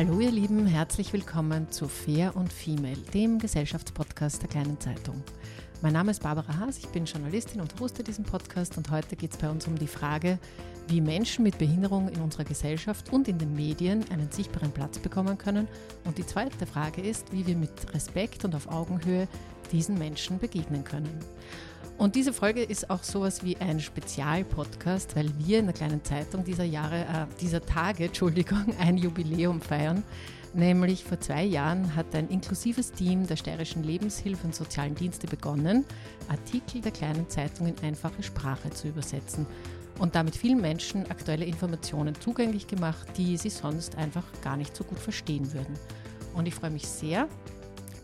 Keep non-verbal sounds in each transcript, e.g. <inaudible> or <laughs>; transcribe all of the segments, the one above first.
Hallo ihr Lieben, herzlich willkommen zu Fair und Female, dem Gesellschaftspodcast der kleinen Zeitung. Mein Name ist Barbara Haas, ich bin Journalistin und hoste diesen Podcast und heute geht es bei uns um die Frage, wie Menschen mit Behinderung in unserer Gesellschaft und in den Medien einen sichtbaren Platz bekommen können. Und die zweite Frage ist, wie wir mit Respekt und auf Augenhöhe diesen Menschen begegnen können. Und diese Folge ist auch sowas wie ein Spezialpodcast, weil wir in der kleinen Zeitung dieser Jahre, äh, dieser Tage, <laughs> Entschuldigung, ein Jubiläum feiern. Nämlich vor zwei Jahren hat ein inklusives Team der Steirischen Lebenshilfe und Sozialen Dienste begonnen, Artikel der kleinen Zeitung in einfache Sprache zu übersetzen und damit vielen Menschen aktuelle Informationen zugänglich gemacht, die sie sonst einfach gar nicht so gut verstehen würden. Und ich freue mich sehr,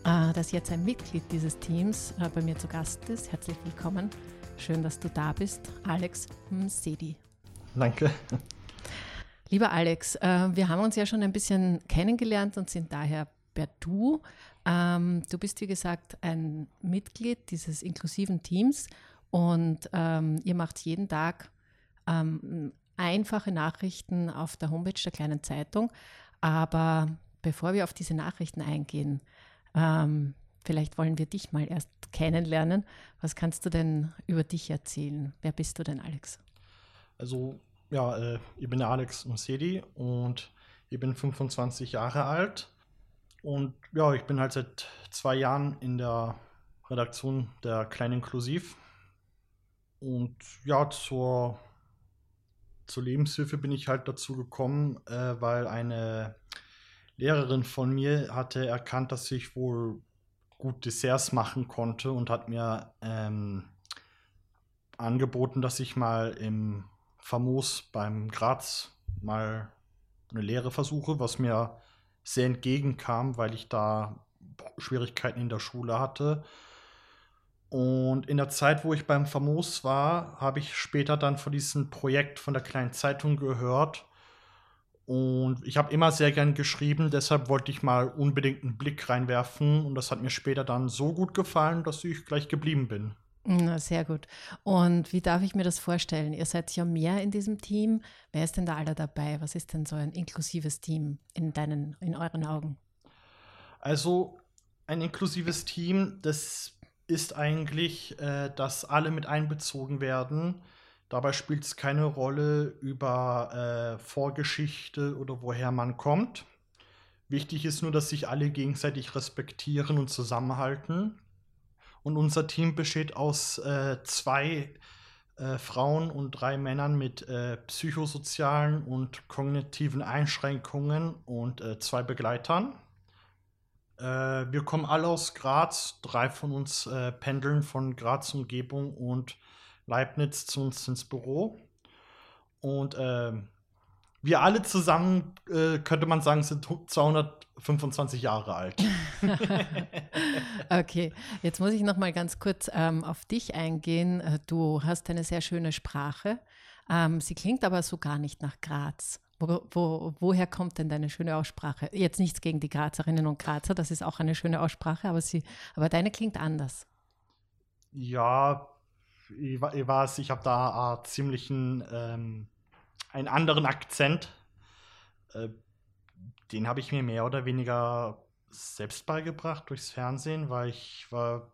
dass jetzt ein Mitglied dieses Teams äh, bei mir zu Gast ist. Herzlich willkommen. Schön, dass du da bist, Alex Msedi. Danke. Lieber Alex, äh, wir haben uns ja schon ein bisschen kennengelernt und sind daher per Du. Ähm, du bist, wie gesagt, ein Mitglied dieses inklusiven Teams und ähm, ihr macht jeden Tag ähm, einfache Nachrichten auf der Homepage der kleinen Zeitung. Aber bevor wir auf diese Nachrichten eingehen, ähm, vielleicht wollen wir dich mal erst kennenlernen. Was kannst du denn über dich erzählen? Wer bist du denn, Alex? Also, ja, äh, ich bin Alex Msedi und ich bin 25 Jahre alt. Und ja, ich bin halt seit zwei Jahren in der Redaktion der Kleinen Inklusiv. Und ja, zur, zur Lebenshilfe bin ich halt dazu gekommen, äh, weil eine Lehrerin von mir hatte erkannt, dass ich wohl gut Desserts machen konnte und hat mir ähm, angeboten, dass ich mal im Famos beim Graz mal eine Lehre versuche, was mir sehr entgegenkam, weil ich da Schwierigkeiten in der Schule hatte. Und in der Zeit, wo ich beim Famos war, habe ich später dann von diesem Projekt von der kleinen Zeitung gehört und ich habe immer sehr gern geschrieben, deshalb wollte ich mal unbedingt einen Blick reinwerfen. Und das hat mir später dann so gut gefallen, dass ich gleich geblieben bin. Na, sehr gut. Und wie darf ich mir das vorstellen? Ihr seid ja mehr in diesem Team. Wer ist denn da alle dabei? Was ist denn so ein inklusives Team in deinen, in euren Augen? Also ein inklusives Team, das ist eigentlich, äh, dass alle mit einbezogen werden Dabei spielt es keine Rolle über äh, Vorgeschichte oder woher man kommt. Wichtig ist nur, dass sich alle gegenseitig respektieren und zusammenhalten. Und unser Team besteht aus äh, zwei äh, Frauen und drei Männern mit äh, psychosozialen und kognitiven Einschränkungen und äh, zwei Begleitern. Äh, wir kommen alle aus Graz. Drei von uns pendeln von Graz Umgebung und Leibniz zu uns ins Büro. Und äh, wir alle zusammen, äh, könnte man sagen, sind 225 Jahre alt. <laughs> okay, jetzt muss ich noch mal ganz kurz ähm, auf dich eingehen. Äh, du hast eine sehr schöne Sprache. Ähm, sie klingt aber so gar nicht nach Graz. Wo, wo, woher kommt denn deine schöne Aussprache? Jetzt nichts gegen die Grazerinnen und Grazer, das ist auch eine schöne Aussprache, aber, sie, aber deine klingt anders. Ja, ich, ich weiß, ich habe da einen ziemlichen, ähm, einen anderen Akzent. Äh, den habe ich mir mehr oder weniger selbst beigebracht durchs Fernsehen, weil ich war.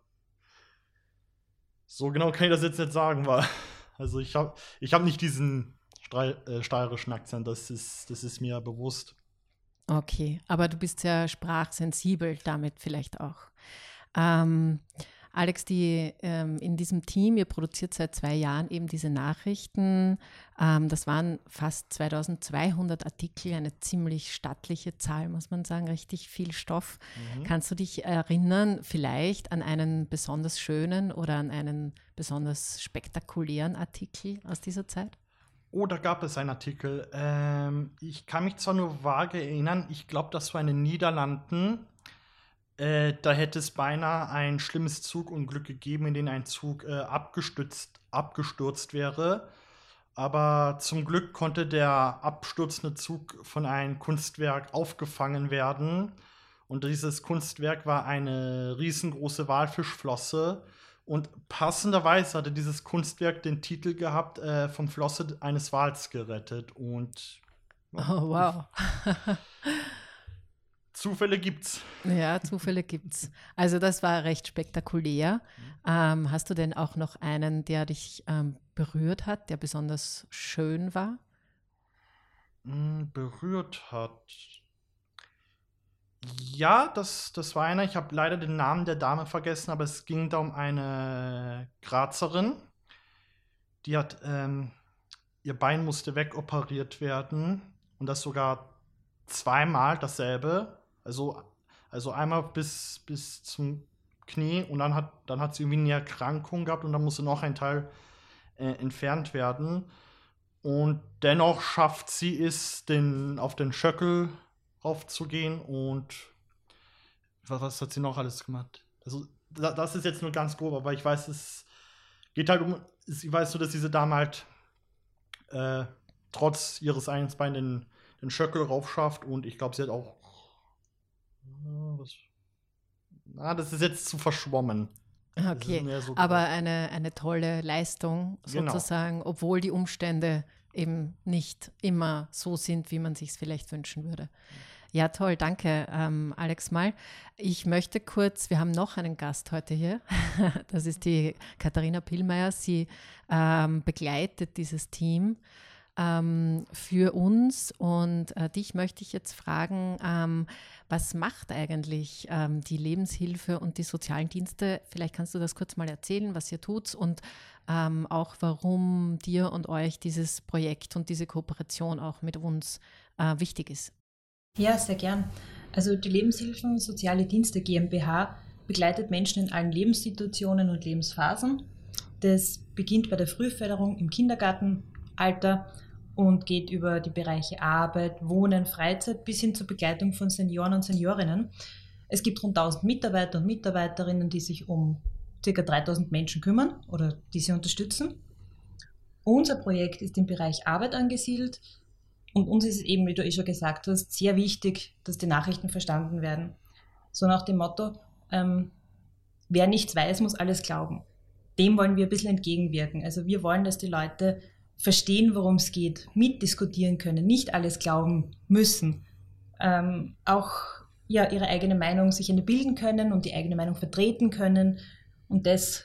So genau kann ich das jetzt nicht sagen, weil. <laughs> Also ich habe ich hab nicht diesen äh, steirischen Akzent, das ist, das ist mir bewusst. Okay, aber du bist sehr sprachsensibel damit vielleicht auch. Ähm, Alex, die ähm, in diesem Team, ihr produziert seit zwei Jahren eben diese Nachrichten. Ähm, das waren fast 2200 Artikel, eine ziemlich stattliche Zahl, muss man sagen, richtig viel Stoff. Mhm. Kannst du dich erinnern, vielleicht an einen besonders schönen oder an einen besonders spektakulären Artikel aus dieser Zeit? Oh, da gab es einen Artikel. Ähm, ich kann mich zwar nur vage erinnern, ich glaube, das war in den Niederlanden. Äh, da hätte es beinahe ein schlimmes Zugunglück gegeben, in dem ein Zug äh, abgestürzt, abgestürzt wäre. Aber zum Glück konnte der abstürzende Zug von einem Kunstwerk aufgefangen werden. Und dieses Kunstwerk war eine riesengroße Walfischflosse, und passenderweise hatte dieses Kunstwerk den Titel gehabt, äh, vom Flosse eines Wals gerettet. Und oh, wow. <laughs> Zufälle gibt's. Ja, Zufälle gibt's. Also das war recht spektakulär. Ähm, hast du denn auch noch einen, der dich ähm, berührt hat, der besonders schön war? Mm, berührt hat. Ja, das, das war einer. Ich habe leider den Namen der Dame vergessen, aber es ging da um eine Grazerin. Die hat, ähm, ihr Bein musste wegoperiert werden und das sogar zweimal dasselbe. Also, also einmal bis, bis zum Knie und dann hat, dann hat sie irgendwie eine Erkrankung gehabt und dann musste noch ein Teil äh, entfernt werden. Und dennoch schafft sie es, den, auf den Schöckel aufzugehen und was, was hat sie noch alles gemacht? Also, das ist jetzt nur ganz grob, aber ich weiß, es geht halt um, ich weiß nur, dass diese Dame halt äh, trotz ihres eines Bein den, den Schöckel raufschafft und ich glaube, sie hat auch. Was, na, das ist jetzt zu verschwommen. Okay, so aber eine, eine tolle Leistung genau. sozusagen, genau. obwohl die Umstände eben nicht immer so sind, wie man sich es vielleicht wünschen würde. Ja, toll, danke, ähm, Alex Mal. Ich möchte kurz, wir haben noch einen Gast heute hier. <laughs> Das ist die Katharina Pillmeier. Sie ähm, begleitet dieses Team ähm, für uns. Und äh, dich möchte ich jetzt fragen, ähm, was macht eigentlich ähm, die Lebenshilfe und die sozialen Dienste? Vielleicht kannst du das kurz mal erzählen, was ihr tut und ähm, auch warum dir und euch dieses Projekt und diese Kooperation auch mit uns äh, wichtig ist. Ja, sehr gern. Also die Lebenshilfen Soziale Dienste GmbH begleitet Menschen in allen Lebenssituationen und Lebensphasen. Das beginnt bei der Frühförderung im Kindergartenalter und geht über die Bereiche Arbeit, Wohnen, Freizeit bis hin zur Begleitung von Senioren und Seniorinnen. Es gibt rund 1000 Mitarbeiter und Mitarbeiterinnen, die sich um ca. 3000 Menschen kümmern oder die sie unterstützen. Unser Projekt ist im Bereich Arbeit angesiedelt. Und uns ist es eben, wie du eh schon gesagt hast, sehr wichtig, dass die Nachrichten verstanden werden. So nach dem Motto, ähm, wer nichts weiß, muss alles glauben. Dem wollen wir ein bisschen entgegenwirken. Also wir wollen, dass die Leute verstehen, worum es geht, mitdiskutieren können, nicht alles glauben müssen. Ähm, auch ja, ihre eigene Meinung sich bilden können und die eigene Meinung vertreten können. Und das,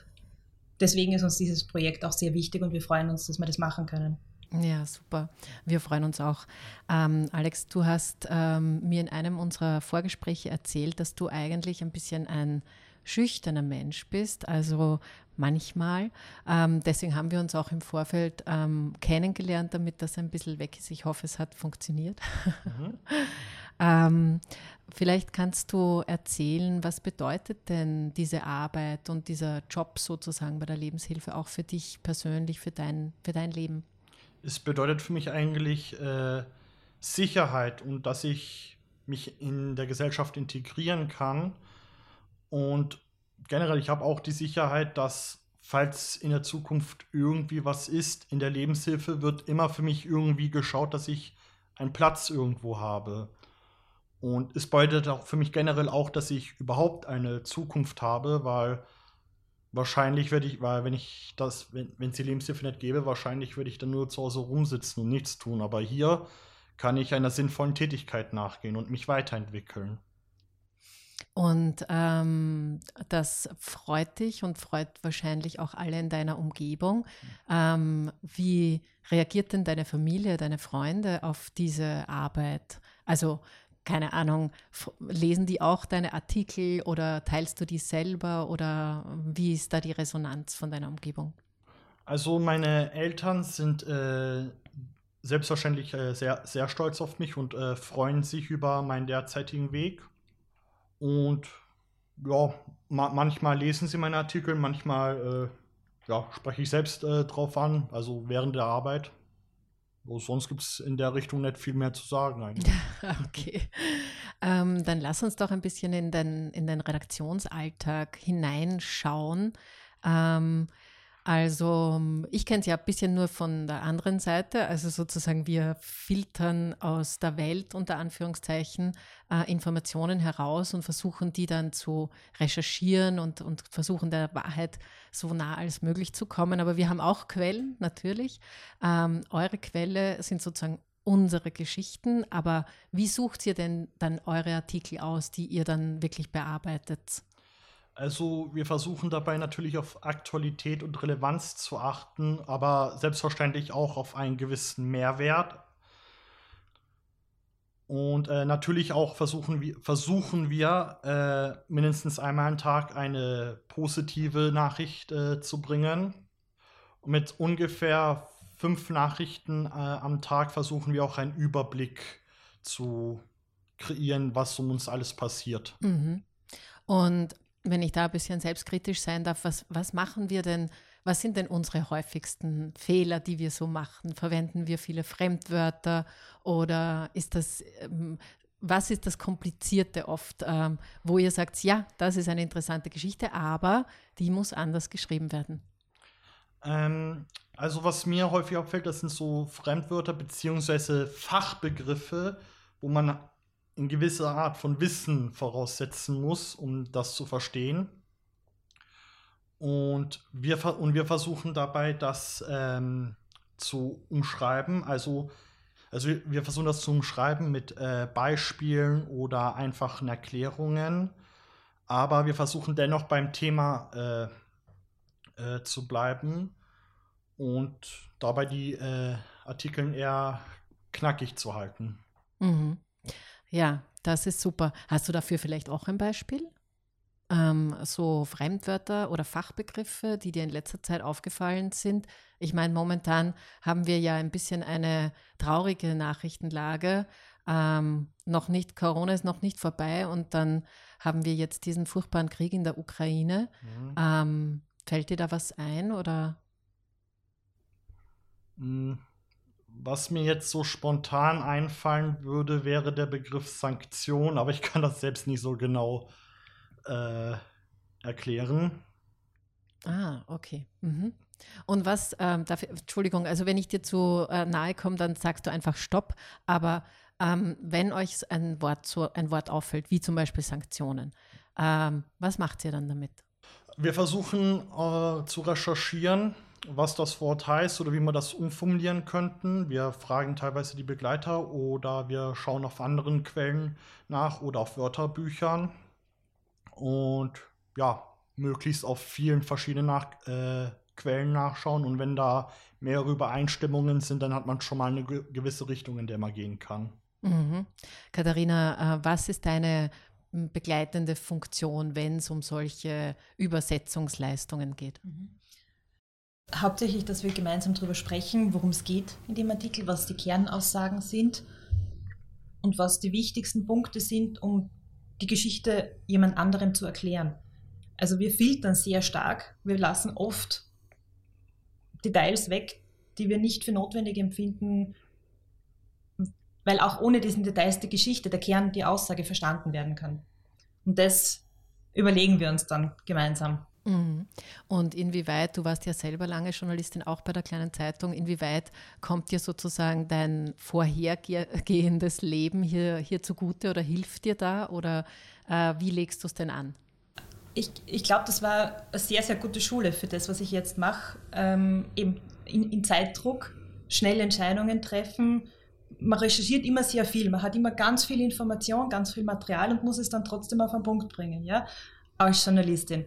deswegen ist uns dieses Projekt auch sehr wichtig und wir freuen uns, dass wir das machen können. Ja, super. Wir freuen uns auch. Ähm, Alex, du hast ähm, mir in einem unserer Vorgespräche erzählt, dass du eigentlich ein bisschen ein schüchterner Mensch bist, also manchmal. Ähm, deswegen haben wir uns auch im Vorfeld ähm, kennengelernt, damit das ein bisschen weg ist. Ich hoffe, es hat funktioniert. Mhm. <laughs> ähm, vielleicht kannst du erzählen, was bedeutet denn diese Arbeit und dieser Job sozusagen bei der Lebenshilfe auch für dich persönlich, für dein, für dein Leben? es bedeutet für mich eigentlich äh, Sicherheit und dass ich mich in der Gesellschaft integrieren kann. Und generell, ich habe auch die Sicherheit, dass falls in der Zukunft irgendwie was ist, in der Lebenshilfe wird immer für mich irgendwie geschaut, dass ich einen Platz irgendwo habe. Und es bedeutet auch für mich generell auch, dass ich überhaupt eine Zukunft habe, weil wahrscheinlich werde ich, weil wenn ich das, wenn es die Lebenshilfe nicht gäbe, wahrscheinlich würde ich dann nur zu Hause rumsitzen und nichts tun. Aber hier kann ich einer sinnvollen Tätigkeit nachgehen und mich weiterentwickeln. Und ähm, das freut dich und freut wahrscheinlich auch alle in deiner Umgebung. Ähm, wie reagiert denn deine Familie, deine Freunde auf diese Arbeit? Also keine Ahnung, lesen die auch deine Artikel oder teilst du die selber oder wie ist da die Resonanz von deiner Umgebung? Also meine Eltern sind äh, selbstverständlich äh, sehr, sehr stolz auf mich und äh, freuen sich über meinen derzeitigen Weg. Und ja, ma manchmal lesen sie meine Artikel, manchmal äh, ja, spreche ich selbst äh, drauf an, also während der Arbeit. So, sonst gibt es in der Richtung nicht viel mehr zu sagen eigentlich. <laughs> okay. Ähm, dann lass uns doch ein bisschen in den, in den Redaktionsalltag hineinschauen. Ähm, also ich kenne es ja ein bisschen nur von der anderen Seite. Also sozusagen wir filtern aus der Welt unter Anführungszeichen äh, Informationen heraus und versuchen die dann zu recherchieren und, und versuchen der Wahrheit so nah als möglich zu kommen. Aber wir haben auch Quellen natürlich. Ähm, eure Quelle sind sozusagen unsere Geschichten. Aber wie sucht ihr denn dann eure Artikel aus, die ihr dann wirklich bearbeitet? Also wir versuchen dabei natürlich auf Aktualität und Relevanz zu achten, aber selbstverständlich auch auf einen gewissen Mehrwert. Und äh, natürlich auch versuchen wir, versuchen wir äh, mindestens einmal am Tag eine positive Nachricht äh, zu bringen. Mit ungefähr fünf Nachrichten äh, am Tag versuchen wir auch einen Überblick zu kreieren, was um uns alles passiert. Mhm. Und wenn ich da ein bisschen selbstkritisch sein darf, was, was machen wir denn, was sind denn unsere häufigsten Fehler, die wir so machen? Verwenden wir viele Fremdwörter oder ist das, ähm, was ist das Komplizierte oft, ähm, wo ihr sagt, ja, das ist eine interessante Geschichte, aber die muss anders geschrieben werden? Ähm, also was mir häufig auffällt, das sind so Fremdwörter bzw. Fachbegriffe, wo man eine gewisse Art von Wissen voraussetzen muss, um das zu verstehen. Und wir, und wir versuchen dabei, das ähm, zu umschreiben. Also, also wir versuchen das zu umschreiben mit äh, Beispielen oder einfachen Erklärungen. Aber wir versuchen dennoch beim Thema äh, äh, zu bleiben und dabei die äh, Artikel eher knackig zu halten. Mhm. Ja, das ist super. Hast du dafür vielleicht auch ein Beispiel? Ähm, so Fremdwörter oder Fachbegriffe, die dir in letzter Zeit aufgefallen sind? Ich meine, momentan haben wir ja ein bisschen eine traurige Nachrichtenlage. Ähm, noch nicht, Corona ist noch nicht vorbei und dann haben wir jetzt diesen furchtbaren Krieg in der Ukraine. Mhm. Ähm, fällt dir da was ein oder? Mhm. Was mir jetzt so spontan einfallen würde, wäre der Begriff Sanktion, aber ich kann das selbst nicht so genau äh, erklären. Ah, okay. Mhm. Und was, ähm, dafür, Entschuldigung, also wenn ich dir zu äh, nahe komme, dann sagst du einfach Stopp. Aber ähm, wenn euch ein Wort, so, ein Wort auffällt, wie zum Beispiel Sanktionen, ähm, was macht ihr dann damit? Wir versuchen äh, zu recherchieren, was das Wort heißt oder wie wir das umformulieren könnten. Wir fragen teilweise die Begleiter oder wir schauen auf anderen Quellen nach oder auf Wörterbüchern und ja, möglichst auf vielen verschiedenen nach äh, Quellen nachschauen und wenn da mehrere Übereinstimmungen sind, dann hat man schon mal eine gewisse Richtung, in der man gehen kann. Mhm. Katharina, äh, was ist deine begleitende Funktion, wenn es um solche Übersetzungsleistungen geht? Mhm. Hauptsächlich, dass wir gemeinsam darüber sprechen, worum es geht in dem Artikel, was die Kernaussagen sind und was die wichtigsten Punkte sind, um die Geschichte jemand anderem zu erklären. Also wir filtern sehr stark, wir lassen oft Details weg, die wir nicht für notwendig empfinden, weil auch ohne diesen Details die Geschichte, der Kern, die Aussage verstanden werden kann. Und das überlegen wir uns dann gemeinsam. Mhm. Und inwieweit, du warst ja selber lange Journalistin, auch bei der kleinen Zeitung, inwieweit kommt dir sozusagen dein vorhergehendes Leben hier, hier zugute oder hilft dir da oder äh, wie legst du es denn an? Ich, ich glaube, das war eine sehr, sehr gute Schule für das, was ich jetzt mache. Ähm, eben in, in Zeitdruck, schnell Entscheidungen treffen. Man recherchiert immer sehr viel, man hat immer ganz viel Information, ganz viel Material und muss es dann trotzdem auf den Punkt bringen, ja, als Journalistin.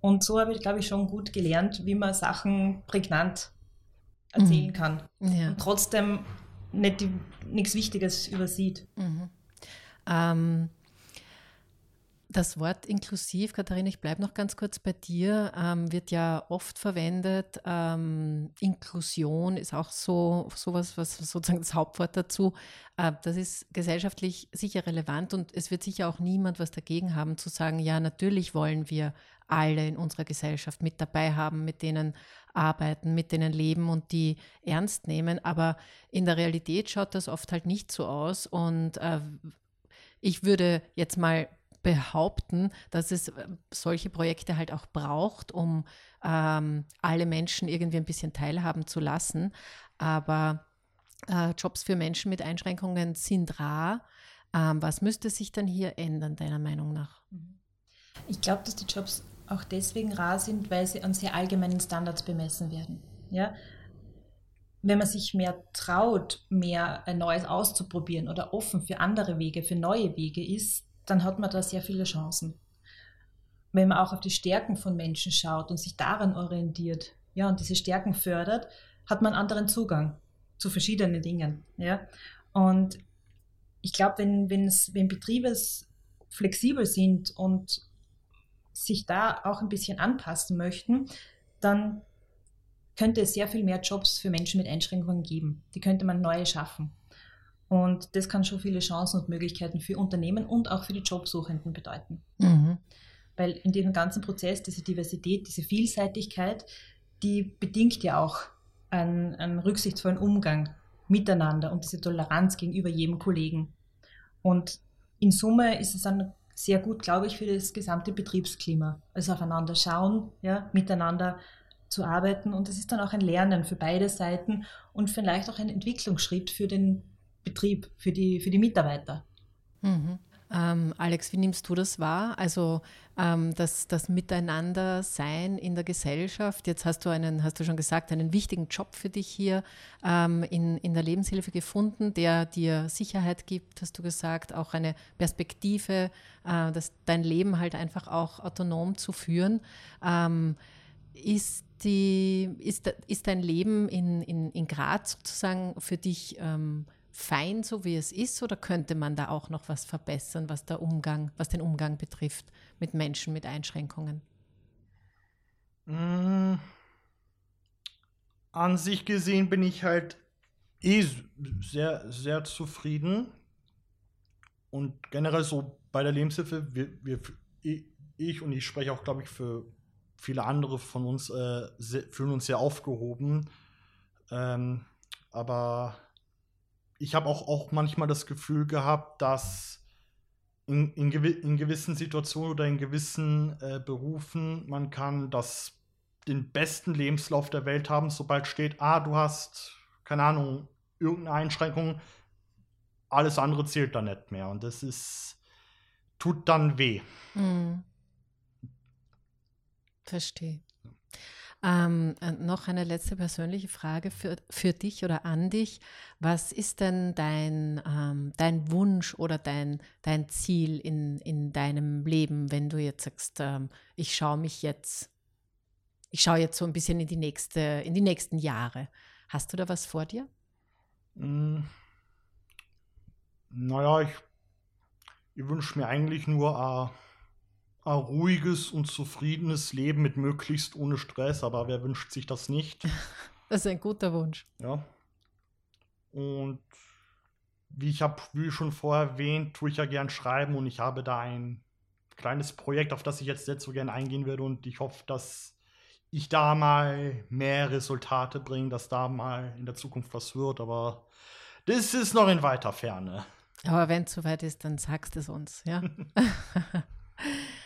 Und so habe ich, glaube ich, schon gut gelernt, wie man Sachen prägnant erzählen mhm. kann. Ja. Und trotzdem nichts Wichtiges übersieht. Mhm. Ähm, das Wort inklusiv, Katharina, ich bleibe noch ganz kurz bei dir, ähm, wird ja oft verwendet. Ähm, Inklusion ist auch so sowas, was sozusagen das Hauptwort dazu. Äh, das ist gesellschaftlich sicher relevant und es wird sicher auch niemand was dagegen haben zu sagen, ja, natürlich wollen wir alle in unserer Gesellschaft mit dabei haben, mit denen arbeiten, mit denen leben und die ernst nehmen. Aber in der Realität schaut das oft halt nicht so aus und äh, ich würde jetzt mal behaupten, dass es äh, solche Projekte halt auch braucht, um ähm, alle Menschen irgendwie ein bisschen teilhaben zu lassen. Aber äh, Jobs für Menschen mit Einschränkungen sind rar. Ähm, was müsste sich dann hier ändern, deiner Meinung nach? Ich glaube, dass die Jobs auch deswegen rar sind, weil sie an sehr allgemeinen Standards bemessen werden. Ja? Wenn man sich mehr traut, mehr ein Neues auszuprobieren oder offen für andere Wege, für neue Wege ist, dann hat man da sehr viele Chancen. Wenn man auch auf die Stärken von Menschen schaut und sich daran orientiert, ja, und diese Stärken fördert, hat man anderen Zugang zu verschiedenen Dingen, ja. Und ich glaube, wenn, wenn Betriebe flexibel sind und sich da auch ein bisschen anpassen möchten, dann könnte es sehr viel mehr Jobs für Menschen mit Einschränkungen geben. Die könnte man neue schaffen. Und das kann schon viele Chancen und Möglichkeiten für Unternehmen und auch für die Jobsuchenden bedeuten. Mhm. Weil in diesem ganzen Prozess diese Diversität, diese Vielseitigkeit, die bedingt ja auch einen, einen rücksichtsvollen Umgang miteinander und diese Toleranz gegenüber jedem Kollegen. Und in Summe ist es dann sehr gut, glaube ich, für das gesamte Betriebsklima. Also aufeinander schauen, ja, miteinander zu arbeiten. Und es ist dann auch ein Lernen für beide Seiten und vielleicht auch ein Entwicklungsschritt für den Betrieb, für die, für die Mitarbeiter. Mhm. Ähm, Alex, wie nimmst du das wahr? Also ähm, das, das Miteinander-Sein in der Gesellschaft. Jetzt hast du einen, hast du schon gesagt, einen wichtigen Job für dich hier ähm, in, in der Lebenshilfe gefunden, der dir Sicherheit gibt, hast du gesagt, auch eine Perspektive, äh, dass dein Leben halt einfach auch autonom zu führen. Ähm, ist die, ist, ist dein Leben in, in, in Graz sozusagen für dich ähm, fein, so wie es ist, oder könnte man da auch noch was verbessern, was der Umgang, was den Umgang betrifft mit Menschen mit Einschränkungen? Mm. An sich gesehen bin ich halt eh sehr, sehr zufrieden. Und generell so bei der Lebenshilfe, wir, wir, ich und ich spreche auch, glaube ich, für viele andere von uns, äh, fühlen uns sehr aufgehoben. Ähm, aber ich habe auch, auch manchmal das Gefühl gehabt, dass in, in, gewi in gewissen Situationen oder in gewissen äh, Berufen man kann das den besten Lebenslauf der Welt haben, sobald steht, ah, du hast, keine Ahnung, irgendeine Einschränkung, alles andere zählt dann nicht mehr. Und das ist, tut dann weh. Mhm. Verstehe. Ähm, äh, noch eine letzte persönliche Frage für, für dich oder an dich. Was ist denn dein, ähm, dein Wunsch oder dein, dein Ziel in, in deinem Leben, wenn du jetzt sagst, ähm, ich schaue mich jetzt, ich schaue jetzt so ein bisschen in die, nächste, in die nächsten Jahre. Hast du da was vor dir? Mm. Naja, ich, ich wünsche mir eigentlich nur uh ein ruhiges und zufriedenes Leben mit möglichst ohne Stress, aber wer wünscht sich das nicht? <laughs> Das ist ein guter Wunsch. Ja. Und wie ich habe, wie schon vorher erwähnt, tue ich ja gern schreiben und ich habe da ein kleines Projekt, auf das ich jetzt nicht so gern eingehen würde und ich hoffe, dass ich da mal mehr Resultate bringe, dass da mal in der Zukunft was wird, aber das ist noch in weiter Ferne. Aber wenn es soweit ist, dann sagst es uns, ja. <laughs> <laughs>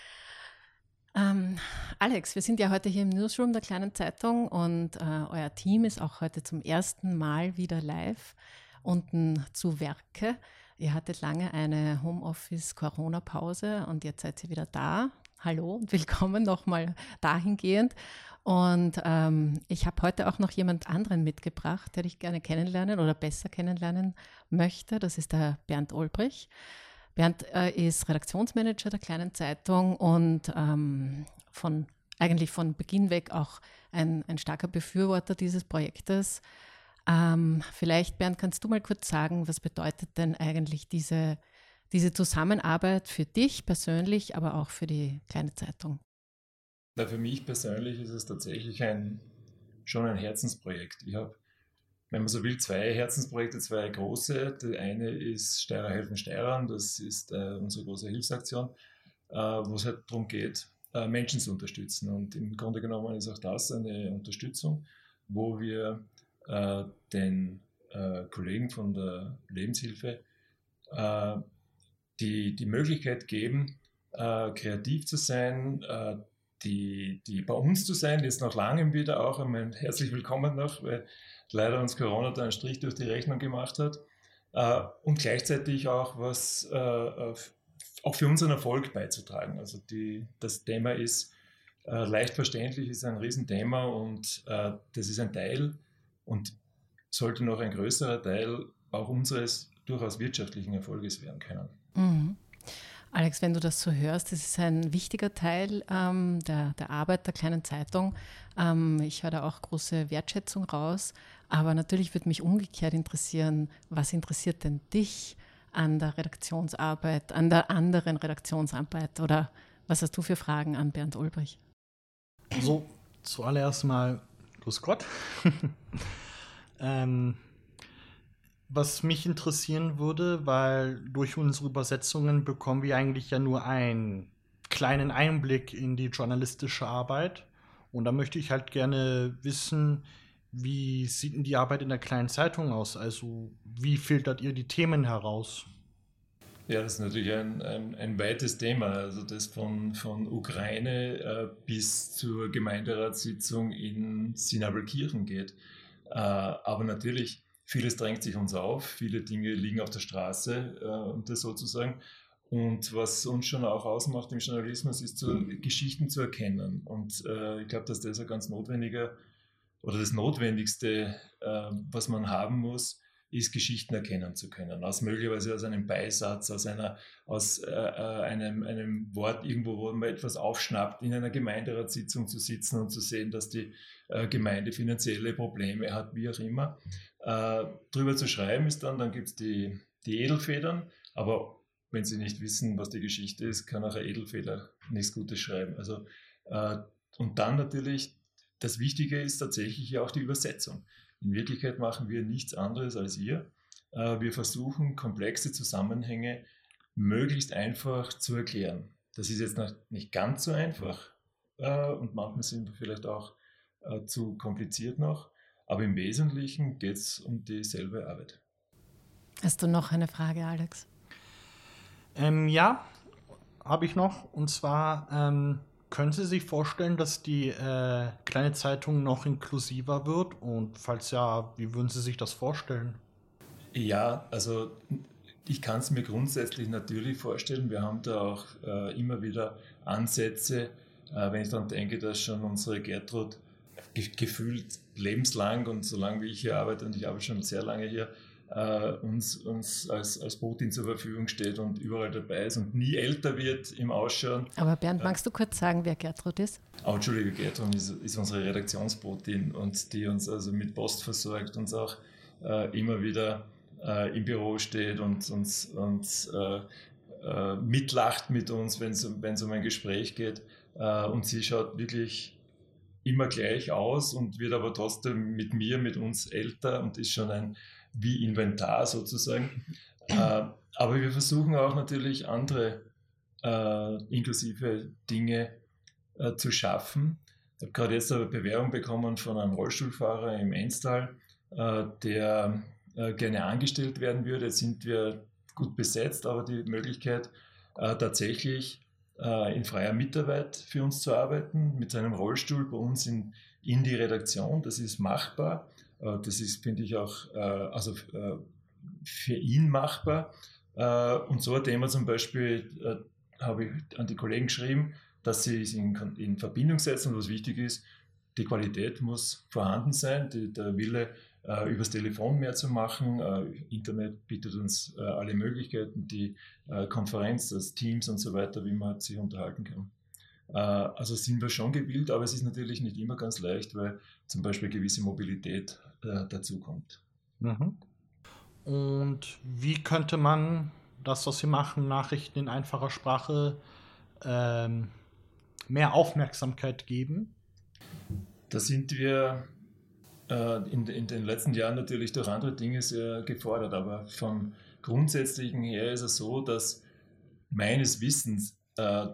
Ähm, Alex, wir sind ja heute hier im Newsroom der kleinen Zeitung und äh, euer Team ist auch heute zum ersten Mal wieder live unten zu Werke. Ihr hattet lange eine Homeoffice-Corona-Pause und jetzt seid ihr wieder da. Hallo und willkommen nochmal dahingehend. Und ähm, ich habe heute auch noch jemand anderen mitgebracht, der ich gerne kennenlernen oder besser kennenlernen möchte. Das ist der Bernd Olbrich. Bernd äh, ist Redaktionsmanager der kleinen Zeitung und ähm, von eigentlich von Beginn weg auch ein, ein starker Befürworter dieses Projektes. Ähm, vielleicht, Bernd, kannst du mal kurz sagen, was bedeutet denn eigentlich diese, diese Zusammenarbeit für dich persönlich, aber auch für die kleine Zeitung? Na, für mich persönlich ist es tatsächlich ein, schon ein Herzensprojekt. Ich habe, wenn man so will, zwei Herzensprojekte, zwei große. Der eine ist Steirer helfen Steirern, das ist äh, unsere große Hilfsaktion, äh, wo es halt darum geht, äh, Menschen zu unterstützen. Und im Grunde genommen ist auch das eine Unterstützung, wo wir äh, den äh, Kollegen von der Lebenshilfe äh, die, die Möglichkeit geben, kreativ zu sein, die, die bei uns zu sein, jetzt nach langem wieder auch. Einmal herzlich willkommen noch, weil leider uns Corona da einen Strich durch die Rechnung gemacht hat. Äh, und gleichzeitig auch was äh, auch für unseren Erfolg beizutragen. Also die, das Thema ist äh, leicht verständlich, ist ein Riesenthema und äh, das ist ein Teil und sollte noch ein größerer Teil auch unseres durchaus wirtschaftlichen Erfolges werden können. Mhm. Alex, wenn du das so hörst, das ist ein wichtiger Teil ähm, der, der, Arbeit der kleinen Zeitung. Ähm, ich höre da auch große Wertschätzung raus. Aber natürlich würde mich umgekehrt interessieren, was interessiert denn dich an der Redaktionsarbeit, an der anderen Redaktionsarbeit? Oder was hast du für Fragen an Bernd Ulbrich? So, zuallererst mal, grüß Gott. <laughs> ähm, was mich interessieren würde, weil durch unsere Übersetzungen bekommen wir eigentlich ja nur einen kleinen Einblick in die journalistische Arbeit. Und da möchte ich halt gerne wissen, wie sieht denn die Arbeit in der kleinen Zeitung aus? Also wie filtert ihr die Themen heraus? Ja, das ist natürlich ein, ein, ein weites Thema, also das von, von Ukraine äh, bis zur Gemeinderatssitzung in Sinabelkirchen geht. Äh, aber natürlich Vieles drängt sich uns auf, viele Dinge liegen auf der Straße, äh, um das sozusagen. Und was uns schon auch ausmacht im Journalismus, ist zu, Geschichten zu erkennen. Und äh, ich glaube, dass das ein ganz notwendiger oder das Notwendigste, äh, was man haben muss, ist Geschichten erkennen zu können. Aus möglicherweise aus einem Beisatz, aus einer, aus äh, äh einem, einem Wort irgendwo, wo man etwas aufschnappt, in einer Gemeinderatssitzung zu sitzen und zu sehen, dass die äh, Gemeinde finanzielle Probleme hat, wie auch immer. Äh, drüber zu schreiben ist dann, dann gibt es die, die Edelfedern, aber wenn Sie nicht wissen, was die Geschichte ist, kann auch ein Edelfeder nichts Gutes schreiben. Also, äh, und dann natürlich, das Wichtige ist tatsächlich ja auch die Übersetzung. In Wirklichkeit machen wir nichts anderes als ihr. Äh, wir versuchen, komplexe Zusammenhänge möglichst einfach zu erklären. Das ist jetzt noch nicht ganz so einfach äh, und manchmal sind wir vielleicht auch äh, zu kompliziert noch. Aber im Wesentlichen geht es um dieselbe Arbeit. Hast du noch eine Frage, Alex? Ähm, ja, habe ich noch. Und zwar, ähm, können Sie sich vorstellen, dass die äh, kleine Zeitung noch inklusiver wird? Und falls ja, wie würden Sie sich das vorstellen? Ja, also ich kann es mir grundsätzlich natürlich vorstellen. Wir haben da auch äh, immer wieder Ansätze, äh, wenn ich dann denke, dass schon unsere Gertrud gefühlt lebenslang und so lange wie ich hier arbeite, und ich arbeite schon sehr lange hier, äh, uns, uns als, als Botin zur Verfügung steht und überall dabei ist und nie älter wird im Ausschauen. Aber Bernd, magst du kurz sagen, wer Gertrud ist? Oh, Entschuldige, Gertrud ist, ist unsere Redaktionsbotin und die uns also mit Post versorgt, uns auch äh, immer wieder äh, im Büro steht und uns, uns äh, äh, mitlacht mit uns, wenn es um ein Gespräch geht. Äh, und sie schaut wirklich immer gleich aus und wird aber trotzdem mit mir, mit uns älter und ist schon ein wie Inventar sozusagen. Äh, aber wir versuchen auch natürlich andere äh, inklusive Dinge äh, zu schaffen. Ich habe gerade jetzt eine Bewerbung bekommen von einem Rollstuhlfahrer im Enstal, äh, der äh, gerne angestellt werden würde. Jetzt sind wir gut besetzt, aber die Möglichkeit tatsächlich in freier Mitarbeit für uns zu arbeiten, mit seinem Rollstuhl bei uns in, in die Redaktion. Das ist machbar. Äh, das ist, finde ich, auch äh, also, äh, für ihn machbar. Und so ein Thema zum Beispiel habe ich an die Kollegen geschrieben, dass sie es in, in Verbindung setzen. Und was wichtig ist, die Qualität muss vorhanden sein, die, der Wille, äh, übers Telefon mehr zu machen. Äh, Internet bietet uns äh, alle Möglichkeiten, die Konferenz, das Teams und so weiter, wie man sich unterhalten kann. Äh, also sind wir schon gewillt, aber es ist natürlich nicht immer ganz leicht, weil zum Beispiel gewisse Mobilität äh, dazu kommt. Mhm. Und wie könnte man das, was Sie machen, Nachrichten in einfacher Sprache, ähm, mehr Aufmerksamkeit geben? Da sind wir äh, in, in, den letzten Jahren natürlich durch andere Dinge sehr gefordert, aber vom Grundsätzlichen her ist es so, dass meines Wissens äh,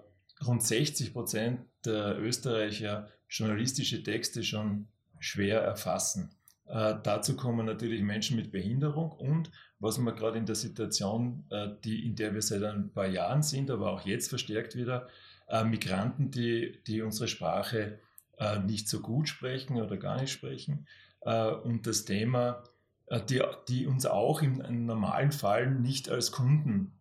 rund 60 Prozent der Österreicher journalistische Texte schon schwer erfassen. Äh, dazu kommen natürlich Menschen mit Behinderung und was man gerade in der Situation, äh, die, in der wir seit ein paar Jahren sind, aber auch jetzt verstärkt wieder, äh, Migranten, die, die unsere Sprache äh, nicht so gut sprechen oder gar nicht sprechen. Äh, und das Thema, äh, die, die uns auch im, im normalen Fall nicht als Kunden,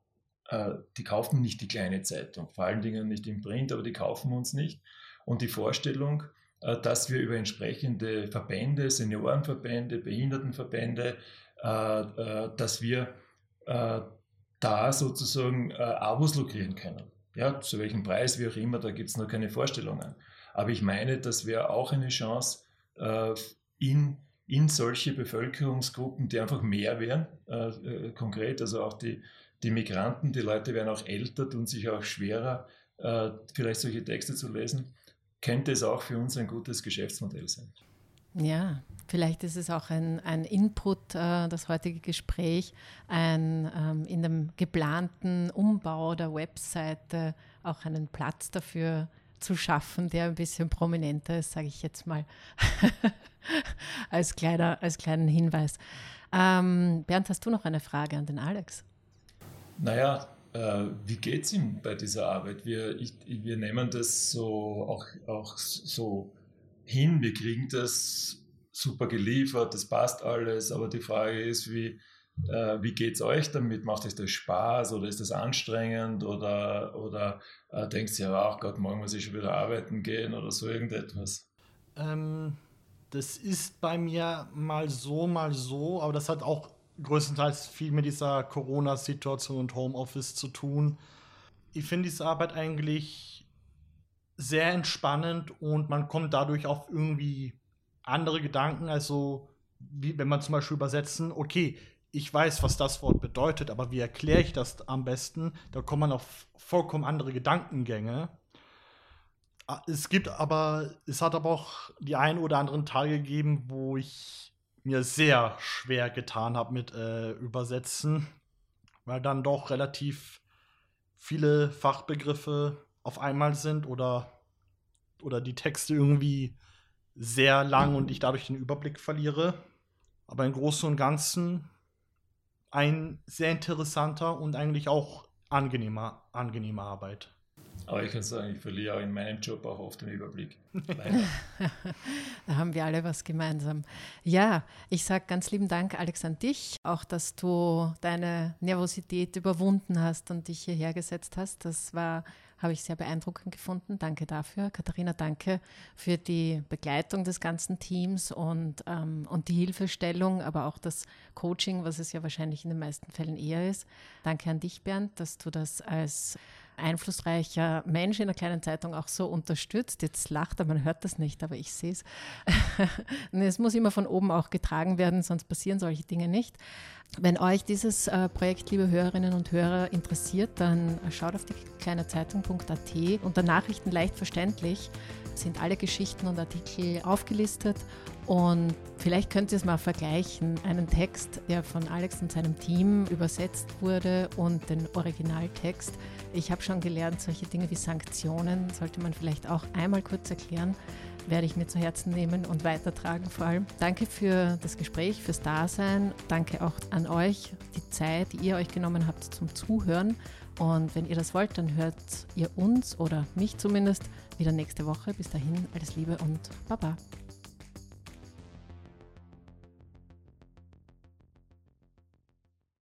die kaufen nicht die kleine Zeitung, vor allen Dingen nicht im Print, aber die kaufen uns nicht. Und die Vorstellung, dass wir über entsprechende Verbände, Seniorenverbände, Behindertenverbände, dass wir da sozusagen Abos lukrieren können. Ja, zu welchem Preis, wie auch immer, da gibt es noch keine Vorstellungen. Aber ich meine, das wäre auch eine Chance, äh, in, in solche Bevölkerungsgruppen, die einfach mehr äh, äh, konkret, also auch die, die Migranten, die Leute werden auch älter und sich auch schwerer, äh, vielleicht solche Texte zu lesen, könnte es auch für uns ein gutes Geschäftsmodell sein. Ja, vielleicht ist es auch ein, ein Input, äh, das heutige Gespräch, ein, ähm, in dem geplanten Umbau der Webseite auch einen Platz dafür zu schaffen, der ein bisschen prominenter ist, sage ich jetzt mal, <laughs> als, kleiner, als kleinen Hinweis. Ähm, Bernd, hast du noch eine Frage an den Alex? Naja, äh, wie geht es ihm bei dieser Arbeit? Wir, ich, wir nehmen das so auch, auch so hin, wir kriegen das super geliefert, das passt alles, aber die Frage ist, wie, äh, wie geht es euch damit? Macht euch das Spaß oder ist das anstrengend oder, oder äh, denkt ihr, ach Gott, morgen muss ich schon wieder arbeiten gehen oder so irgendetwas? Ähm, das ist bei mir mal so, mal so, aber das hat auch größtenteils viel mit dieser Corona-Situation und Homeoffice zu tun. Ich finde diese Arbeit eigentlich sehr entspannend und man kommt dadurch auf irgendwie andere Gedanken. Also, wie wenn man zum Beispiel übersetzen, okay, ich weiß, was das Wort bedeutet, aber wie erkläre ich das am besten? Da kommt man auf vollkommen andere Gedankengänge. Ah, es gibt aber, es hat aber auch die ein oder anderen Tage gegeben, wo ich mir sehr schwer getan habe mit äh, Übersetzen, weil dann doch relativ viele Fachbegriffe auf einmal sind oder, oder die Texte irgendwie sehr lang und ich dadurch den Überblick verliere. Aber im Großen und Ganzen ein sehr interessanter und eigentlich auch angenehmer, angenehme Arbeit. Aber ich kann sagen, ich verliere auch in meinem Job auch oft den Überblick. <laughs> da haben wir alle was gemeinsam. Ja, ich sage ganz lieben Dank, Alex, an dich. Auch, dass du deine Nervosität überwunden hast und dich hierher gesetzt hast. Das war habe ich sehr beeindruckend gefunden. Danke dafür. Katharina, danke für die Begleitung des ganzen Teams und, ähm, und die Hilfestellung, aber auch das Coaching, was es ja wahrscheinlich in den meisten Fällen eher ist. Danke an dich, Bernd, dass du das als einflussreicher Mensch in einer kleinen Zeitung auch so unterstützt. Jetzt lacht er, man hört das nicht, aber ich sehe es. <laughs> es muss immer von oben auch getragen werden, sonst passieren solche Dinge nicht. Wenn euch dieses äh, Projekt, liebe Hörerinnen und Hörer, interessiert, dann schaut auf die kleinezeitung.at. Unter Nachrichten leicht verständlich sind alle Geschichten und Artikel aufgelistet und vielleicht könnt ihr es mal vergleichen, einen Text, der von Alex und seinem Team übersetzt wurde und den Originaltext. Ich habe schon gelernt, solche Dinge wie Sanktionen sollte man vielleicht auch einmal kurz erklären werde ich mir zu Herzen nehmen und weitertragen vor allem. Danke für das Gespräch, fürs Dasein. Danke auch an euch, die Zeit, die ihr euch genommen habt zum Zuhören. Und wenn ihr das wollt, dann hört ihr uns oder mich zumindest wieder nächste Woche. Bis dahin, alles Liebe und Baba.